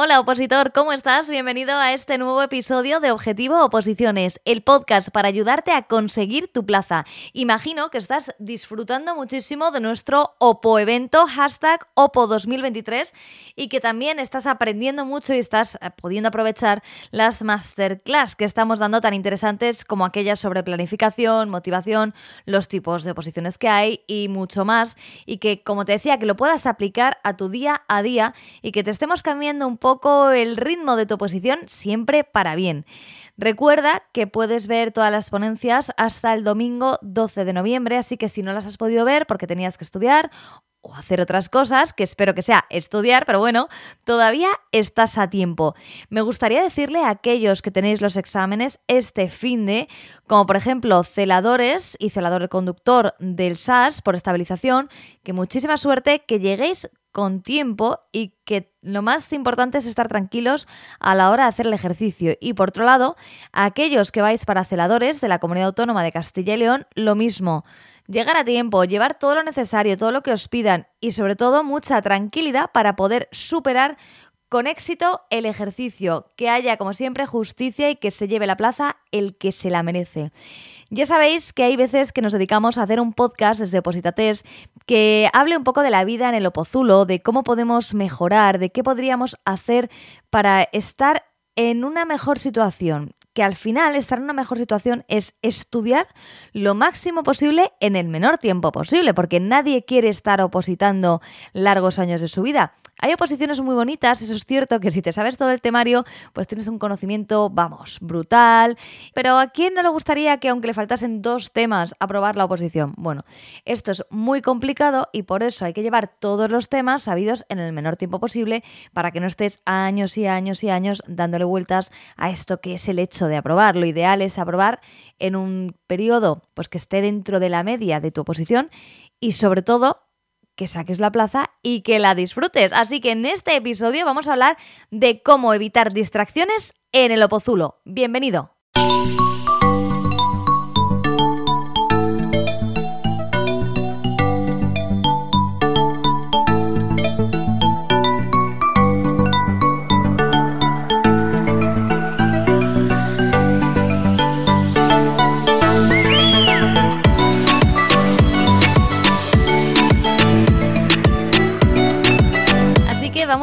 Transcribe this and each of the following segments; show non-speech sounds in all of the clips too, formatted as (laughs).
Hola opositor, ¿cómo estás? Bienvenido a este nuevo episodio de Objetivo Oposiciones, el podcast para ayudarte a conseguir tu plaza. Imagino que estás disfrutando muchísimo de nuestro OPO evento, hashtag OPO 2023, y que también estás aprendiendo mucho y estás eh, pudiendo aprovechar las masterclass que estamos dando tan interesantes como aquellas sobre planificación, motivación, los tipos de oposiciones que hay y mucho más. Y que, como te decía, que lo puedas aplicar a tu día a día y que te estemos cambiando un poco poco el ritmo de tu oposición siempre para bien. Recuerda que puedes ver todas las ponencias hasta el domingo 12 de noviembre, así que si no las has podido ver porque tenías que estudiar o hacer otras cosas, que espero que sea estudiar, pero bueno, todavía estás a tiempo. Me gustaría decirle a aquellos que tenéis los exámenes este fin de, como por ejemplo celadores y celador conductor del SAS por estabilización, que muchísima suerte, que lleguéis con tiempo y que lo más importante es estar tranquilos a la hora de hacer el ejercicio. Y por otro lado, a aquellos que vais para celadores de la Comunidad Autónoma de Castilla y León, lo mismo. Llegar a tiempo, llevar todo lo necesario, todo lo que os pidan y sobre todo mucha tranquilidad para poder superar con éxito el ejercicio, que haya como siempre justicia y que se lleve la plaza el que se la merece. Ya sabéis que hay veces que nos dedicamos a hacer un podcast desde Opositates que hable un poco de la vida en el Opozulo, de cómo podemos mejorar, de qué podríamos hacer para estar en una mejor situación que al final estar en una mejor situación es estudiar lo máximo posible en el menor tiempo posible, porque nadie quiere estar opositando largos años de su vida. Hay oposiciones muy bonitas, eso es cierto, que si te sabes todo el temario, pues tienes un conocimiento, vamos, brutal. Pero ¿a quién no le gustaría que aunque le faltasen dos temas, aprobar la oposición? Bueno, esto es muy complicado y por eso hay que llevar todos los temas sabidos en el menor tiempo posible para que no estés años y años y años dándole vueltas a esto que es el hecho de aprobar. Lo ideal es aprobar en un periodo pues, que esté dentro de la media de tu oposición y sobre todo que saques la plaza y que la disfrutes. Así que en este episodio vamos a hablar de cómo evitar distracciones en el opozulo. Bienvenido.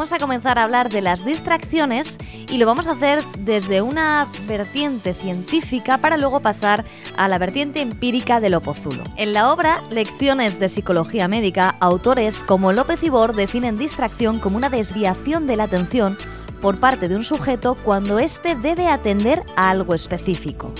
Vamos a comenzar a hablar de las distracciones y lo vamos a hacer desde una vertiente científica para luego pasar a la vertiente empírica del opozulo. En la obra Lecciones de Psicología Médica, autores como López y Bor definen distracción como una desviación de la atención por parte de un sujeto cuando éste debe atender a algo específico.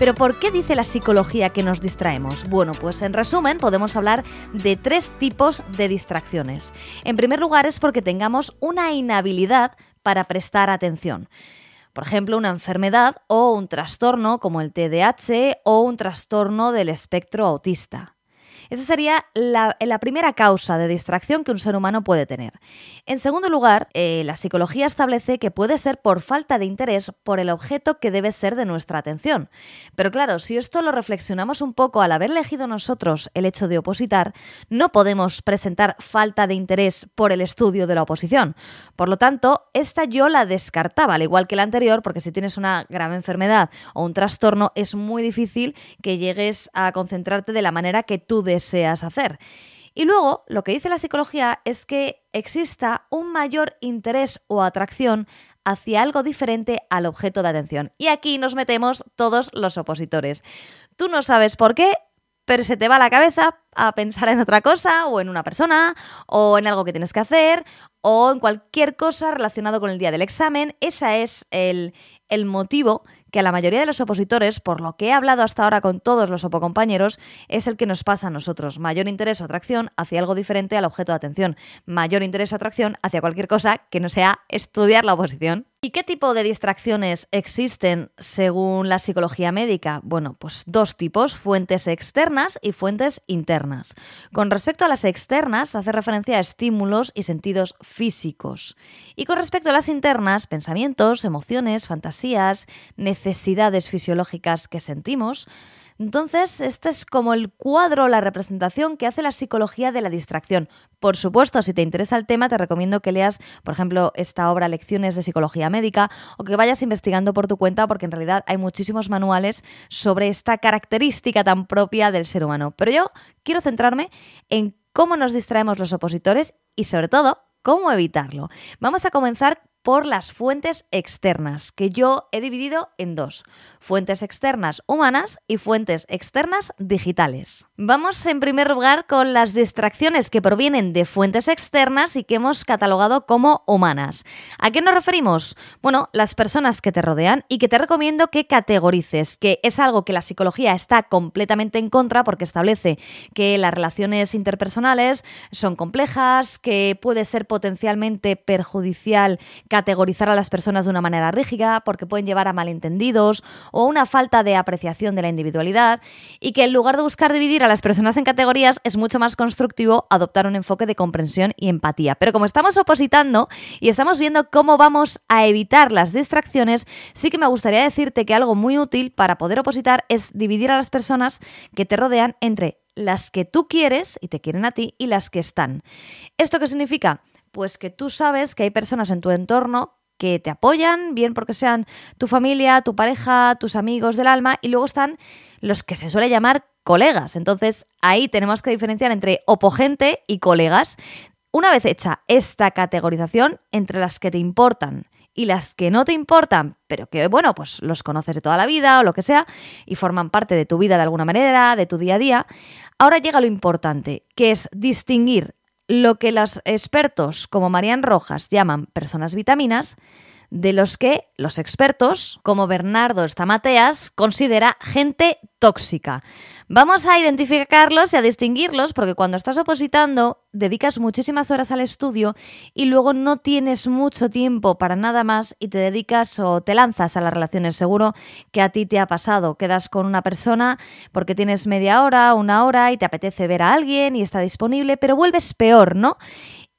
Pero ¿por qué dice la psicología que nos distraemos? Bueno, pues en resumen podemos hablar de tres tipos de distracciones. En primer lugar es porque tengamos una inhabilidad para prestar atención. Por ejemplo, una enfermedad o un trastorno como el TDAH o un trastorno del espectro autista. Esa sería la, primera causa de distracción que un ser humano puede tener. En segundo lugar, eh, la psicología establece que puede ser por falta de interés por el objeto que debe ser de nuestra atención. Pero claro, si esto lo reflexionamos un poco al haber elegido nosotros el hecho de opositar, no podemos presentar falta de interés por el estudio de la oposición. Por lo tanto, esta yo la descartaba, al igual que la anterior, porque si tienes una grave enfermedad o un trastorno, es muy difícil que llegues a concentrarte de la manera que tú deseas deseas hacer. Y luego, lo que dice la psicología es que exista un mayor interés o atracción hacia algo diferente al objeto de atención. Y aquí nos metemos todos los opositores. Tú no sabes por qué, pero se te va la cabeza a pensar en otra cosa, o en una persona, o en algo que tienes que hacer, o en cualquier cosa relacionado con el día del examen. Ese es el, el motivo que a la mayoría de los opositores, por lo que he hablado hasta ahora con todos los opocompañeros, es el que nos pasa a nosotros. Mayor interés o atracción hacia algo diferente al objeto de atención. Mayor interés o atracción hacia cualquier cosa que no sea estudiar la oposición. ¿Y qué tipo de distracciones existen según la psicología médica? Bueno, pues dos tipos, fuentes externas y fuentes internas. Con respecto a las externas, hace referencia a estímulos y sentidos físicos. Y con respecto a las internas, pensamientos, emociones, fantasías, necesidades fisiológicas que sentimos, Entonces, este es como el cuadro, la representación que hace la psicología de la distracción. Por supuesto, si te interesa el tema, te recomiendo que leas, por ejemplo, esta obra Lecciones de Psicología Médica o que vayas investigando por tu cuenta porque en realidad hay muchísimos manuales sobre esta característica tan propia del ser humano. Pero yo quiero centrarme en cómo nos distraemos los opositores y sobre todo cómo evitarlo. Vamos a comenzar por las fuentes externas, que yo he dividido en dos, fuentes externas humanas y fuentes externas digitales. Vamos en primer lugar con las distracciones que provienen de fuentes externas y que hemos catalogado como humanas. ¿A qué nos referimos? Bueno, las personas que te rodean y que te recomiendo que categorices, que es algo que la psicología está completamente en contra porque establece que las relaciones interpersonales son complejas, que puede ser potencialmente perjudicial categorizar a las personas de una manera rígida porque pueden llevar a malentendidos o una falta de apreciación de la individualidad y que en lugar de buscar dividir a las personas en categorías es mucho más constructivo adoptar un enfoque de comprensión y empatía. Pero como estamos opositando y estamos viendo cómo vamos a evitar las distracciones, sí que me gustaría decirte que algo muy útil para poder opositar es dividir a las personas que te rodean entre las que tú quieres y te quieren a ti y las que están. ¿Esto qué significa? Pues que tú sabes que hay personas en tu entorno que te apoyan, bien porque sean tu familia, tu pareja, tus amigos del alma, y luego están los que se suele llamar colegas. Entonces ahí tenemos que diferenciar entre opogente y colegas. Una vez hecha esta categorización entre las que te importan y las que no te importan, pero que, bueno, pues los conoces de toda la vida o lo que sea, y forman parte de tu vida de alguna manera, de tu día a día, ahora llega lo importante, que es distinguir lo que los expertos como Marian Rojas llaman personas vitaminas, de los que los expertos, como Bernardo Estamateas, considera gente tóxica. Vamos a identificarlos y a distinguirlos porque cuando estás opositando dedicas muchísimas horas al estudio y luego no tienes mucho tiempo para nada más y te dedicas o te lanzas a las relaciones. Seguro que a ti te ha pasado. Quedas con una persona porque tienes media hora, una hora y te apetece ver a alguien y está disponible, pero vuelves peor, ¿no?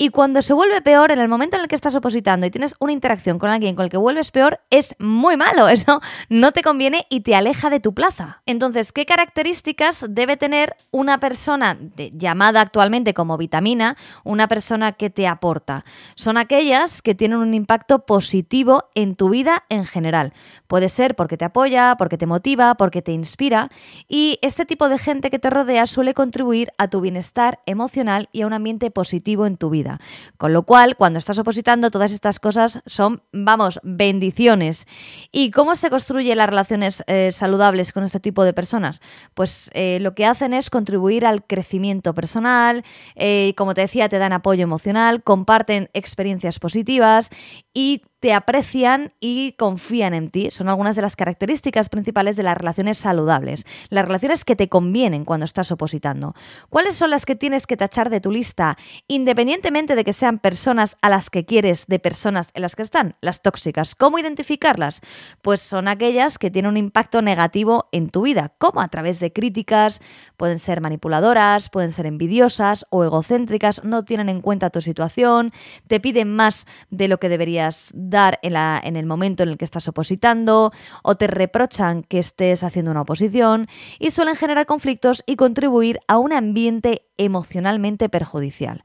Y cuando se vuelve peor, en el momento en el que estás opositando y tienes una interacción con alguien con el que vuelves peor, es muy malo. (laughs) Eso no te conviene y te aleja de tu plaza. Entonces, ¿qué características debe tener una persona llamada actualmente como vitamina, una persona que te aporta? Son aquellas que tienen un impacto positivo en tu vida en general. Puede ser porque te apoya, porque te motiva, porque te inspira. Y este tipo de gente que te rodea suele contribuir a tu bienestar emocional y a un ambiente positivo en tu vida. Con lo cual, cuando estás opositando, todas estas cosas son, vamos, bendiciones. ¿Y cómo se construyen las relaciones eh, saludables con este tipo de personas? Pues eh, lo que hacen es contribuir al crecimiento personal, eh, como te decía, te dan apoyo emocional, comparten experiencias positivas y te aprecian y confían en ti. Son algunas de las características principales de las relaciones saludables, las relaciones que te convienen cuando estás opositando. ¿Cuáles son las que tienes que tachar de tu lista, independientemente de que sean personas a las que quieres, de personas en las que están? Las tóxicas. ¿Cómo identificarlas? Pues son aquellas que tienen un impacto negativo en tu vida, como a través de críticas, pueden ser manipuladoras, pueden ser envidiosas o egocéntricas, no tienen en cuenta tu situación, te piden más de lo que deberías dar en, en el momento en el que estás opositando o te reprochan que estés haciendo una oposición y suelen generar conflictos y contribuir a un ambiente emocionalmente perjudicial.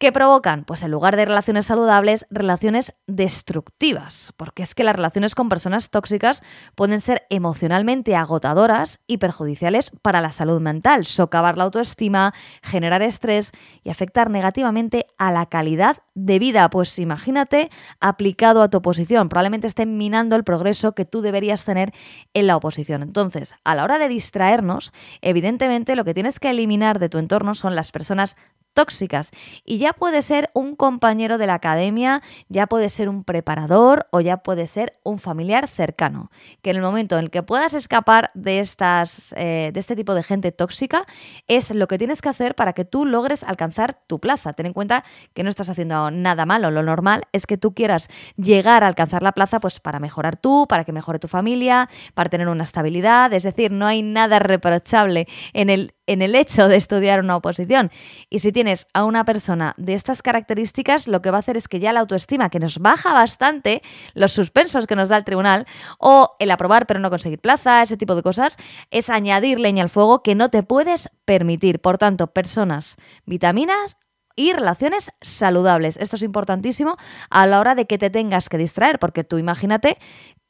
¿Qué provocan? Pues en lugar de relaciones saludables, relaciones destructivas, porque es que las relaciones con personas tóxicas pueden ser emocionalmente agotadoras y perjudiciales para la salud mental, socavar la autoestima, generar estrés y afectar negativamente a la calidad de vida. Pues imagínate aplicado a tu oposición, probablemente estén minando el progreso que tú deberías tener en la oposición. Entonces, a la hora de distraernos, evidentemente lo que tienes que eliminar de tu entorno son las personas tóxicas. Y ya puede ser un compañero de la academia, ya puede ser un preparador o ya puede ser un familiar cercano. Que en el momento en que puedas escapar de, estas, eh, de este tipo de gente tóxica, es lo que tienes que hacer para que tú logres alcanzar tu plaza. Ten en cuenta que no estás haciendo nada malo. Lo normal es que tú quieras llegar a alcanzar la plaza pues para mejorar tú, para que mejore tu familia, para tener una estabilidad. Es decir, no hay nada reprochable en el, en el hecho de estudiar una oposición. Y si tienes a una persona de estas características, lo que va a hacer es que ya la autoestima, que nos baja bastante, los suspensos que nos da el tribunal, o el aprobar pero no conseguir plaza, ese tipo de cosas, es añadir leña al fuego que no te puedes permitir. Por tanto, personas, vitaminas y relaciones saludables. Esto es importantísimo a la hora de que te tengas que distraer, porque tú imagínate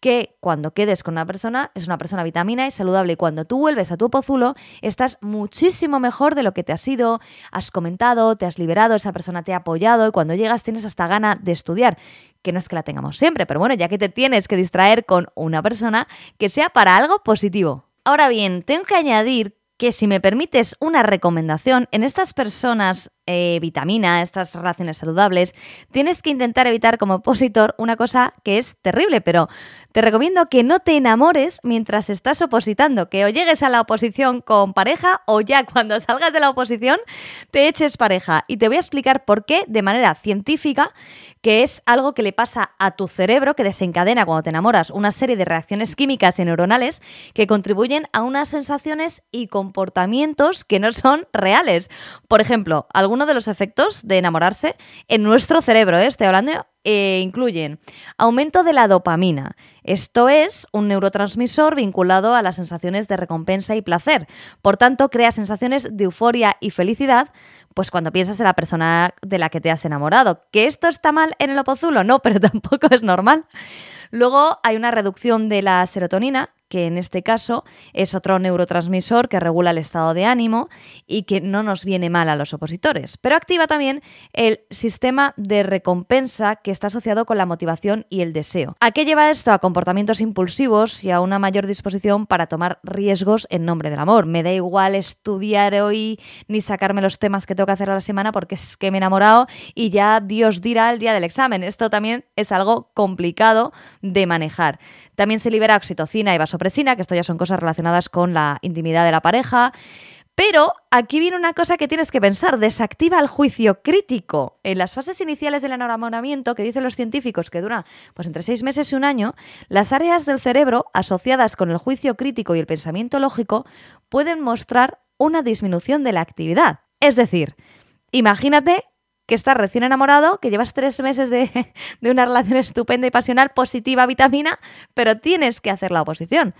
que cuando quedes con una persona es una persona vitamina y saludable y cuando tú vuelves a tu pozulo estás muchísimo mejor de lo que te has ido, has comentado, te has liberado, esa persona te ha apoyado y cuando llegas tienes hasta gana de estudiar, que no es que la tengamos siempre, pero bueno, ya que te tienes que distraer con una persona que sea para algo positivo. Ahora bien, tengo que añadir que si me permites una recomendación, en estas personas eh, vitamina, estas raciones saludables, tienes que intentar evitar como opositor una cosa que es terrible, pero te recomiendo que no te enamores mientras estás opositando, que o llegues a la oposición con pareja o ya cuando salgas de la oposición te eches pareja. Y te voy a explicar por qué de manera científica, que es algo que le pasa a tu cerebro, que desencadena cuando te enamoras una serie de reacciones químicas y neuronales que contribuyen a unas sensaciones y comportamientos que no son reales. Por ejemplo, algunos de los efectos de enamorarse en nuestro cerebro, ¿eh? estoy hablando, eh, incluyen aumento de la dopamina. Esto es un neurotransmisor vinculado a las sensaciones de recompensa y placer. Por tanto, crea sensaciones de euforia y felicidad pues cuando piensas en la persona de la que te has enamorado. ¿Que esto está mal en el opozulo? No, (laughs) pero tampoco es normal. Luego hay una reducción de la serotonina, que en este caso es otro neurotransmisor que regula el estado de ánimo y que no nos viene mal a los opositores, pero activa también el sistema de recompensa que está asociado con la motivación y el deseo. ¿A qué lleva esto? A comportamientos impulsivos y a una mayor disposición para tomar riesgos en nombre del amor. Me da igual estudiar hoy ni sacarme los temas que tengo que hacer a la semana porque es que me he enamorado y ya Dios dirá el día del examen. Esto también es algo complicado de manejar. También se libera oxitocina y vasopresina, que esto ya son cosas relacionadas con la intimidad de la pareja. Pero aquí viene una cosa que tienes que pensar, desactiva el juicio crítico. En las fases iniciales del enamoramiento, que dicen los científicos que dura pues entre seis meses y un año, las áreas del cerebro asociadas con el juicio crítico y el pensamiento lógico pueden mostrar una disminución de la actividad. Es decir, imagínate que estás recién enamorado, que llevas tres meses de, (laughs) de una relación estupenda y pasional, positiva, vitamina, pero tienes que hacer la oposición.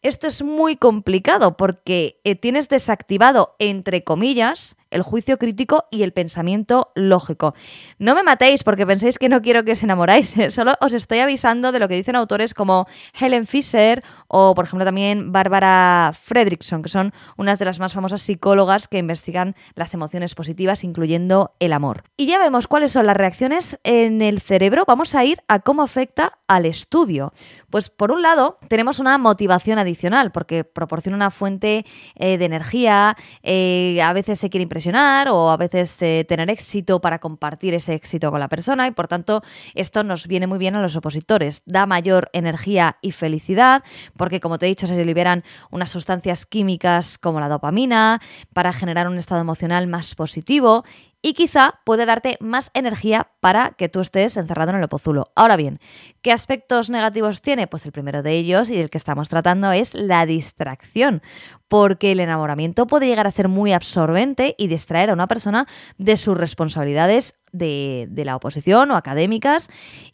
Esto es muy complicado porque eh, tienes desactivado, entre comillas, el juicio crítico y el pensamiento lógico. No me matéis porque penséis que no quiero que os enamoráis, (laughs) solo os estoy avisando de lo que dicen autores como Helen Fisher o, por ejemplo, también Bárbara Fredrickson, que son unas de las más famosas psicólogas que investigan las emociones positivas, incluyendo el amor. Y ya vemos cuáles son las reacciones en el cerebro. Vamos a ir a cómo afecta al estudio. Pues por un lado tenemos una motivación adicional porque proporciona una fuente eh, de energía, eh, a veces se quiere impresionar o a veces eh, tener éxito para compartir ese éxito con la persona y por tanto esto nos viene muy bien a los opositores, da mayor energía y felicidad porque como te he dicho se liberan unas sustancias químicas como la dopamina para generar un estado emocional más positivo y quizá puede darte más energía para que tú estés encerrado en el opozulo. Ahora bien, ¿qué aspectos negativos tiene? Pues el primero de ellos y el que estamos tratando es la distracción, porque el enamoramiento puede llegar a ser muy absorbente y distraer a una persona de sus responsabilidades de, la oposición o académicas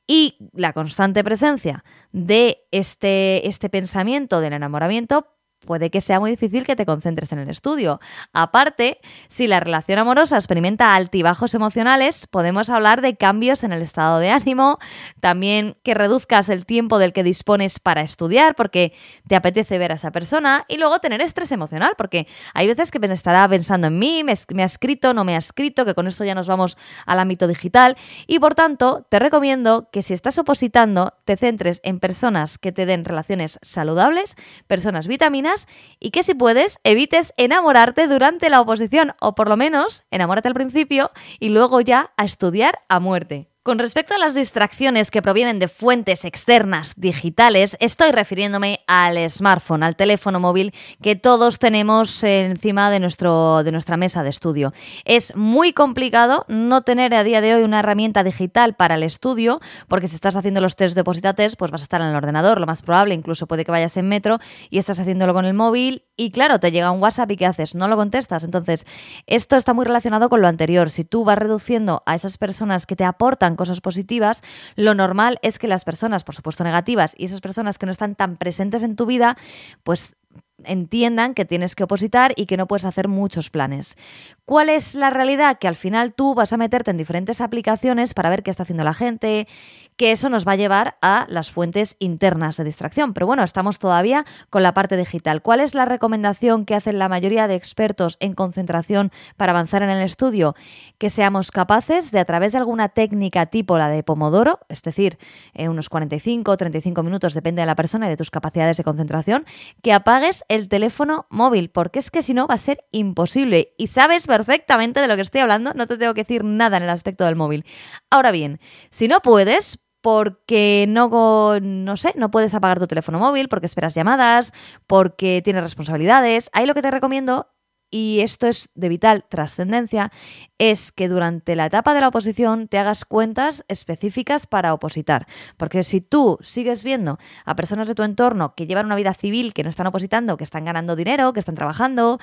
y la constante presencia de este, este pensamiento del enamoramiento puede que sea muy difícil que te concentres en el estudio. Aparte, si la relación amorosa experimenta altibajos emocionales, podemos hablar de cambios en el estado de ánimo, también que reduzcas el tiempo del que dispones para estudiar porque te apetece ver a esa persona y luego tener estrés emocional porque hay veces que estará pensando en mí, me, me ha escrito, no me ha escrito, que con esto ya nos vamos al ámbito digital y por tanto te recomiendo que si estás opositando te centres en personas que te den relaciones saludables, personas vitaminas, y que si puedes evites enamorarte durante la oposición o por lo menos enamórate al principio y luego ya a estudiar a muerte. Con respecto a las distracciones que provienen de fuentes externas digitales, estoy refiriéndome al smartphone, al teléfono móvil que todos tenemos encima de, nuestro, de nuestra mesa de estudio. Es muy complicado no tener a día de hoy una herramienta digital para el estudio, porque si estás haciendo los test de test, pues vas a estar en el ordenador, lo más probable, incluso puede que vayas en metro y estás haciéndolo con el móvil y claro, te llega un WhatsApp y ¿qué haces? No lo contestas. Entonces, esto está muy relacionado con lo anterior. Si tú vas reduciendo a esas personas que te aportan cosas positivas, lo normal es que las personas, por supuesto negativas, y esas personas que no están tan presentes en tu vida, pues entiendan que tienes que opositar y que no puedes hacer muchos planes. ¿Cuál es la realidad? Que al final tú vas a meterte en diferentes aplicaciones para ver qué está haciendo la gente, que eso nos va a llevar a las fuentes internas de distracción. Pero bueno, estamos todavía con la parte digital. ¿Cuál es la recomendación que hacen la mayoría de expertos en concentración para avanzar en el estudio? Que seamos capaces de, a través de alguna técnica tipo la de Pomodoro, es decir, en unos 45 o 35 minutos, depende de la persona y de tus capacidades de concentración, que apagues el teléfono móvil, porque es que si no va a ser imposible. Y sabes perfectamente de lo que estoy hablando, no te tengo que decir nada en el aspecto del móvil. Ahora bien, si no puedes, porque no, no sé, no puedes apagar tu teléfono móvil, porque esperas llamadas, porque tienes responsabilidades. Ahí lo que te recomiendo, y esto es de vital trascendencia, es que durante la etapa de la oposición te hagas cuentas específicas para opositar. Porque si tú sigues viendo a personas de tu entorno que llevan una vida civil, que no están opositando, que están ganando dinero, que están trabajando,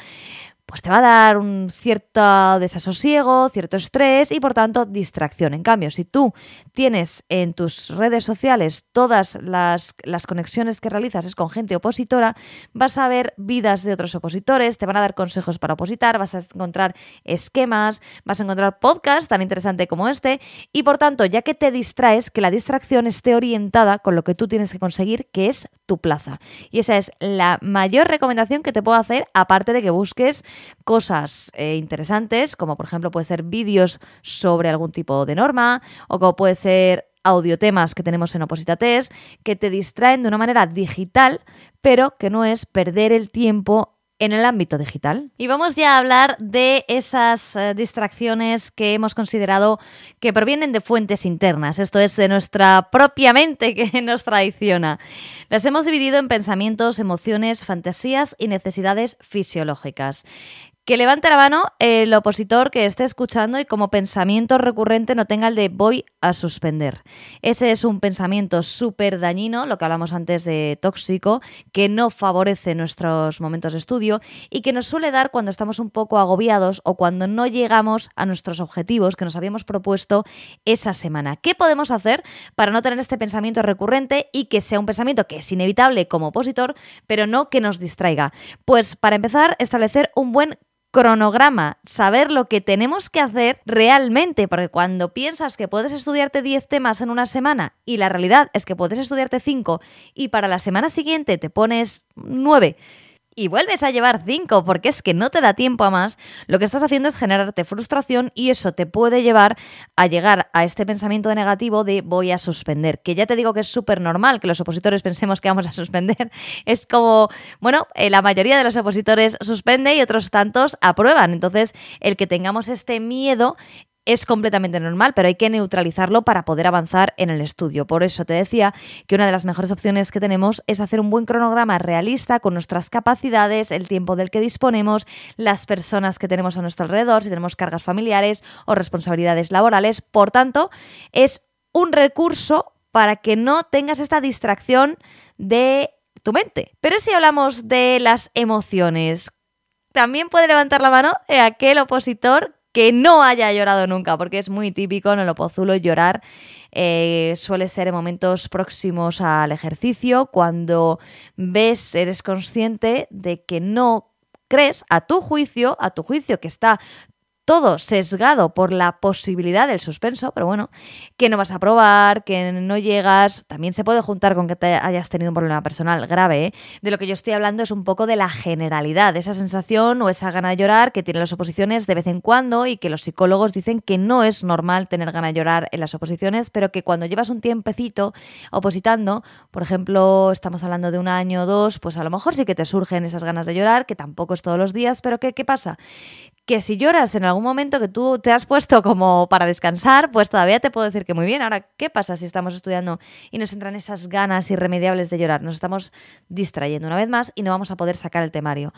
pues te va a dar un cierto desasosiego, cierto estrés y por tanto distracción. En cambio, si tú tienes en tus redes sociales todas las, las, conexiones que realizas es con gente opositora, vas a ver vidas de otros opositores, te van a dar consejos para opositar, vas a encontrar esquemas, vas a encontrar podcasts tan interesantes como este y por tanto, ya que te distraes, que la distracción esté orientada con lo que tú tienes que conseguir, que es tu plaza. Y esa es la mayor recomendación que te puedo hacer, aparte de que busques cosas eh, interesantes, como por ejemplo puede ser vídeos sobre algún tipo de norma, o como puede ser audiotemas que tenemos en Oposita Test, que te distraen de una manera digital, pero que no es perder el tiempo en el ámbito digital. Y vamos ya a hablar de esas eh, distracciones que hemos considerado que provienen de fuentes internas, esto es de nuestra propia mente que (laughs) nos traiciona. Las hemos dividido en pensamientos, emociones, fantasías y necesidades fisiológicas. Que levante la mano el opositor que esté escuchando y como pensamiento recurrente no tenga el de voy a suspender. Ese es un pensamiento súper dañino, lo que hablamos antes de tóxico, que no favorece nuestros momentos de estudio y que nos suele dar cuando estamos un poco agobiados o cuando no llegamos a nuestros objetivos que nos habíamos propuesto esa semana. ¿Qué podemos hacer para no tener este pensamiento recurrente y que sea un pensamiento que es inevitable como opositor, pero no que nos distraiga? Pues para empezar, establecer un buen cronograma, saber lo que tenemos que hacer realmente, porque cuando piensas que puedes estudiarte 10 temas en una semana y la realidad es que puedes estudiarte 5 y para la semana siguiente te pones 9 y vuelves a llevar 5 porque es que no te da tiempo a más, lo que estás haciendo es generarte frustración y eso te puede llevar a llegar a este pensamiento negativo de voy a suspender, que ya te digo que es súper normal que los opositores pensemos que vamos a suspender. (laughs) Es como, bueno, eh, la mayoría de los opositores suspende y otros tantos aprueban. Entonces, el que tengamos este miedo es completamente normal, pero hay que neutralizarlo para poder avanzar en el estudio. Por eso te decía que una de las mejores opciones que tenemos es hacer un buen cronograma realista con nuestras capacidades, el tiempo del que disponemos, las personas que tenemos a nuestro alrededor, si tenemos cargas familiares o responsabilidades laborales. Por tanto, es un recurso para que no tengas esta distracción de tu mente. Pero si hablamos de las emociones, también puede levantar la mano aquel opositor que no haya llorado nunca, porque es muy típico en el opozulo llorar. Eh, suele ser en momentos próximos al ejercicio, cuando ves, eres consciente de que no crees a tu juicio, a tu juicio que está todo sesgado por la posibilidad del suspenso, pero bueno, que no vas a probar, que no llegas, también se puede juntar con que te hayas tenido un problema personal grave. ¿eh? De lo que yo estoy hablando es un poco de la generalidad, esa sensación o esa gana de llorar que tienen las oposiciones de vez en cuando y que los psicólogos dicen que no es normal tener gana de llorar en las oposiciones, pero que cuando llevas un tiempecito opositando, por ejemplo, estamos hablando de un año o dos, pues a lo mejor sí que te surgen esas ganas de llorar, que tampoco es todos los días, pero ¿qué, qué pasa? Que si lloras en algún momento que tú te has puesto como para descansar, pues todavía te puedo decir que muy bien. Ahora, ¿qué pasa si estamos estudiando y nos entran esas ganas irremediables de llorar? Nos estamos distrayendo una vez más y no vamos a poder sacar el temario.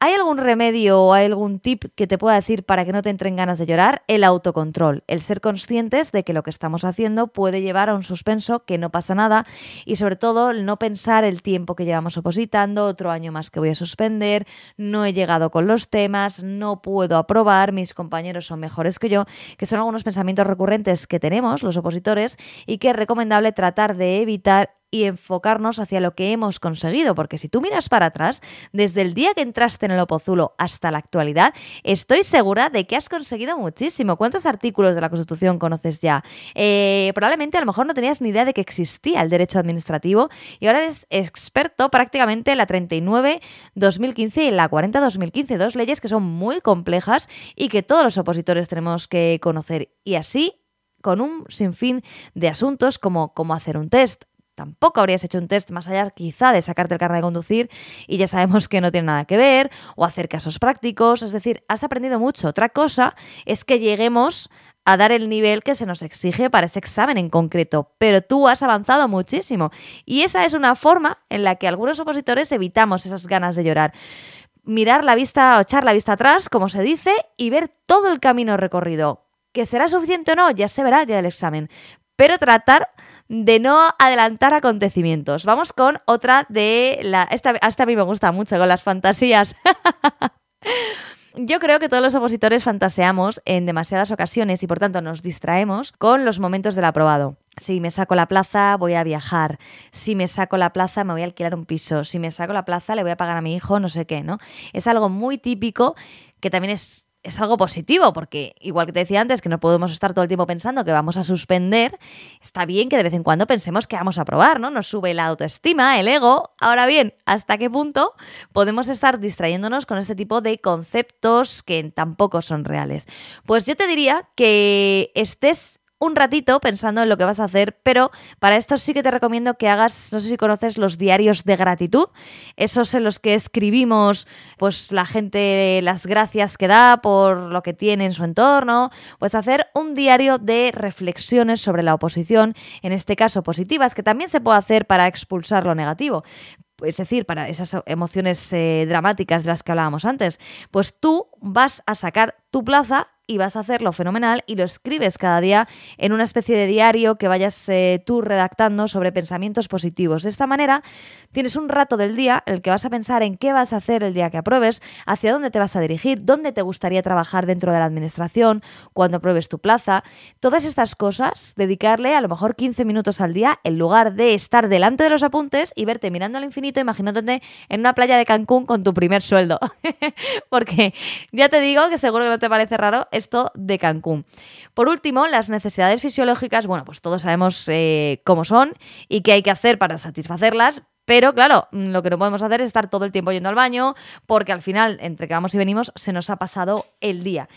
¿Hay algún remedio o algún tip que te pueda decir para que no te entren ganas de llorar? El autocontrol, el ser conscientes de que lo que estamos haciendo puede llevar a un suspenso, que no pasa nada y sobre todo el no pensar el tiempo que llevamos opositando, otro año más que voy a suspender, no he llegado con los temas, no puedo aprobar, mis compañeros son mejores que yo, que son algunos pensamientos recurrentes que tenemos los opositores y que es recomendable tratar de evitar y enfocarnos hacia lo que hemos conseguido, porque si tú miras para atrás, desde el día que entraste en el Opozulo hasta la actualidad, estoy segura de que has conseguido muchísimo. ¿Cuántos artículos de la Constitución conoces ya? Eh, probablemente a lo mejor no tenías ni idea de que existía el derecho administrativo y ahora eres experto prácticamente en la 39-2015 y en la 40-2015, dos leyes que son muy complejas y que todos los opositores tenemos que conocer. Y así con un sinfín de asuntos como cómo hacer un test, tampoco habrías hecho un test más allá quizá de sacarte el carnet de conducir y ya sabemos que no tiene nada que ver, o hacer casos prácticos, es decir, has aprendido mucho. Otra cosa es que lleguemos a dar el nivel que se nos exige para ese examen en concreto, pero tú has avanzado muchísimo y esa es una forma en la que algunos opositores evitamos esas ganas de llorar. Mirar la vista o echar la vista atrás, como se dice, y ver todo el camino recorrido. ¿Que será suficiente o no? Ya se verá el del examen. Pero tratar de no adelantar acontecimientos. Vamos con otra de la... Esta, a mí me gusta mucho, con las fantasías. (laughs) Yo creo que todos los opositores fantaseamos en demasiadas ocasiones y por tanto nos distraemos con los momentos del aprobado. Si me saco la plaza, voy a viajar. Si me saco la plaza, me voy a alquilar un piso. Si me saco la plaza, le voy a pagar a mi hijo, no sé qué, ¿no? Es algo muy típico que también es es algo positivo, porque igual que te decía antes, que no podemos estar todo el tiempo pensando que vamos a suspender, está bien que de vez en cuando pensemos que vamos a probar, ¿no? Nos sube la autoestima, el ego. Ahora bien, ¿hasta qué punto podemos estar distrayéndonos con este tipo de conceptos que tampoco son reales? Pues yo te diría que estés un ratito pensando en lo que vas a hacer, pero para esto sí que te recomiendo que hagas, no sé si conoces los diarios de gratitud, esos en los que escribimos pues la gente las gracias que da por lo que tiene en su entorno, pues hacer un diario de reflexiones sobre la oposición, en este caso positivas, que también se puede hacer para expulsar lo negativo. Es decir, para esas emociones eh, dramáticas de las que hablábamos antes, pues tú vas a sacar tu plaza y vas a hacerlo fenomenal y lo escribes cada día en una especie de diario que vayas eh, tú redactando sobre pensamientos positivos. De esta manera tienes un rato del día en el que vas a pensar en qué vas a hacer el día que apruebes, hacia dónde te vas a dirigir, dónde te gustaría trabajar dentro de la administración, cuando apruebes tu plaza. Todas estas cosas, dedicarle a lo mejor 15 minutos al día en lugar de estar delante de los apuntes y verte mirando al infinito imaginándote en una playa de Cancún con tu primer sueldo. (laughs) Porque ya te digo que seguro que no te parece raro esto de Cancún. Por último, las necesidades fisiológicas, bueno, pues todos sabemos eh, cómo son y qué hay que hacer para satisfacerlas, pero claro, lo que no podemos hacer es estar todo el tiempo yendo al baño, porque al final, entre que vamos y venimos, se nos ha pasado el día.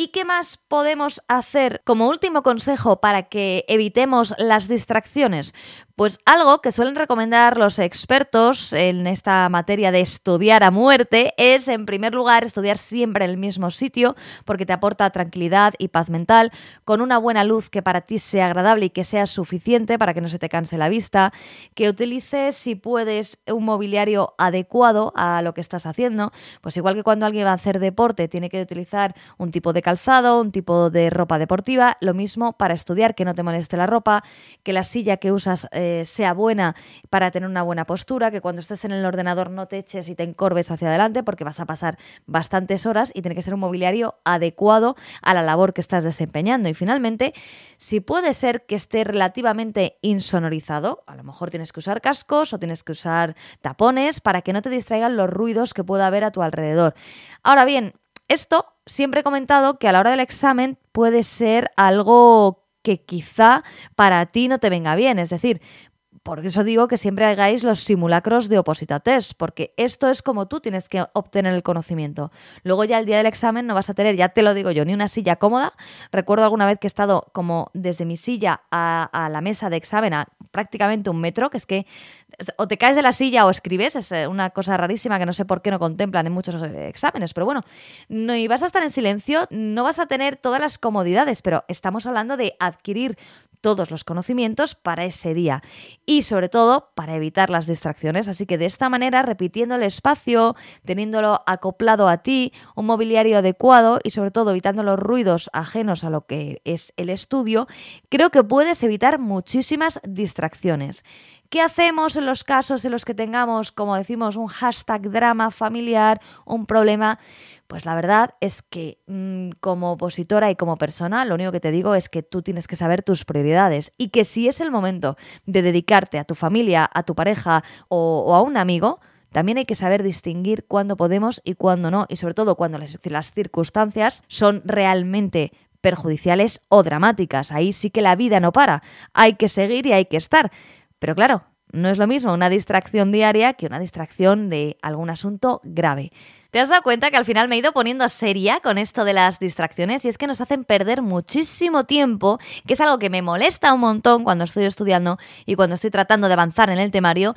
¿Y qué más podemos hacer como último consejo para que evitemos las distracciones? Pues algo que suelen recomendar los expertos en esta materia de estudiar a muerte es, en primer lugar, estudiar siempre en el mismo sitio porque te aporta tranquilidad y paz mental, con una buena luz que para ti sea agradable y que sea suficiente para que no se te canse la vista, que utilices, si puedes, un mobiliario adecuado a lo que estás haciendo, pues igual que cuando alguien va a hacer deporte tiene que utilizar un tipo de calzado, un tipo de ropa deportiva, lo mismo para estudiar, que no te moleste la ropa, que la silla que usas... Eh, sea buena para tener una buena postura, que cuando estés en el ordenador no te eches y te encorves hacia adelante porque vas a pasar bastantes horas y tiene que ser un mobiliario adecuado a la labor que estás desempeñando. Y finalmente, si puede ser que esté relativamente insonorizado, a lo mejor tienes que usar cascos o tienes que usar tapones para que no te distraigan los ruidos que pueda haber a tu alrededor. Ahora bien, esto siempre he comentado que a la hora del examen puede ser algo que quizá para ti no te venga bien. Es decir, por eso digo que siempre hagáis los simulacros de oposita test, porque esto es como tú tienes que obtener el conocimiento. Luego ya el día del examen no vas a tener, ya te lo digo yo, ni una silla cómoda. Recuerdo alguna vez que he estado como desde mi silla a, la mesa de examen a prácticamente un metro, que es que o te caes de la silla o escribes, es eh, una cosa rarísima que no sé por qué no contemplan en muchos eh, exámenes, pero bueno, no, y vas a estar en silencio, no vas a tener todas las comodidades, pero estamos hablando de adquirir todos los conocimientos para ese día y sobre todo para evitar las distracciones. Así que de esta manera, repitiendo el espacio, teniéndolo acoplado a ti, un mobiliario adecuado y sobre todo evitando los ruidos ajenos a lo que es el estudio, creo que puedes evitar muchísimas distracciones. ¿Qué hacemos en los casos en los que tengamos, como decimos, un hashtag drama familiar, un problema? Pues la verdad es que mm, como opositora y como persona, lo único que te digo es que tú tienes que saber tus prioridades y que si es el momento de dedicarte a tu familia, a tu pareja o, a un amigo, también hay que saber distinguir cuándo podemos y cuándo no, y sobre todo cuando las, las circunstancias son realmente perjudiciales o dramáticas. Ahí sí que la vida no para, hay que seguir y hay que estar. Pero claro, no es lo mismo una distracción diaria que una distracción de algún asunto grave. ¿Te has dado cuenta que al final me he ido poniendo seria con esto de las distracciones? Y es que nos hacen perder muchísimo tiempo, que es algo que me molesta un montón cuando estoy estudiando y cuando estoy tratando de avanzar en el temario.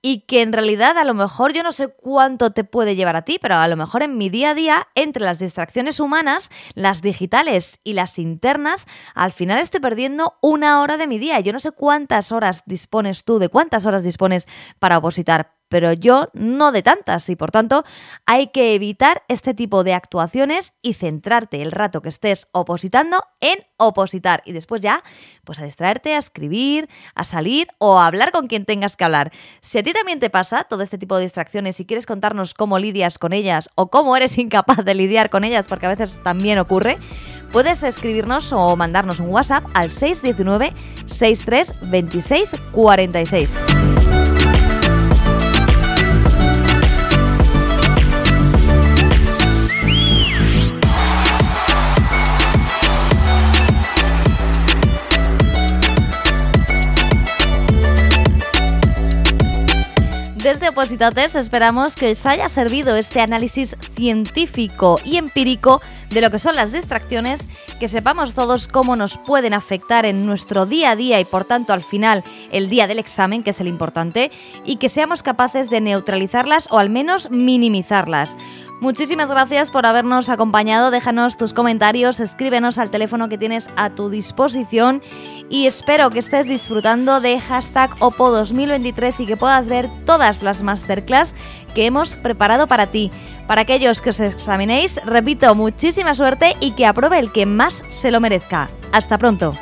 Y que en realidad a lo mejor yo no sé cuánto te puede llevar a ti, pero a lo mejor en mi día a día, entre las distracciones humanas, las digitales y las internas, al final estoy perdiendo una hora de mi día. Yo no sé cuántas horas dispones tú, de cuántas horas dispones para opositar, pero yo no de tantas y por tanto hay que evitar este tipo de actuaciones y centrarte el rato que estés opositando en opositar y después ya pues a distraerte, a escribir, a salir o a hablar con quien tengas que hablar. Si a ti también te pasa todo este tipo de distracciones y quieres contarnos cómo lidias con ellas o cómo eres (laughs) incapaz de lidiar con ellas porque a veces también ocurre, puedes escribirnos o mandarnos un WhatsApp al 619 63 26 46. Desde Opositates esperamos que os haya servido este análisis científico y empírico de lo que son las distracciones, que sepamos todos cómo nos pueden afectar en nuestro día a día y por tanto al final el día del examen, que es el importante, y que seamos capaces de neutralizarlas o al menos minimizarlas. Muchísimas gracias por habernos acompañado. Déjanos tus comentarios, escríbenos al teléfono que tienes a tu disposición y espero que estés disfrutando de hashtag OPO 2023 y que puedas ver todas las masterclass que hemos preparado para ti. Para aquellos que os examinéis, repito, muchísima suerte y que apruebe el que más se lo merezca. Hasta pronto.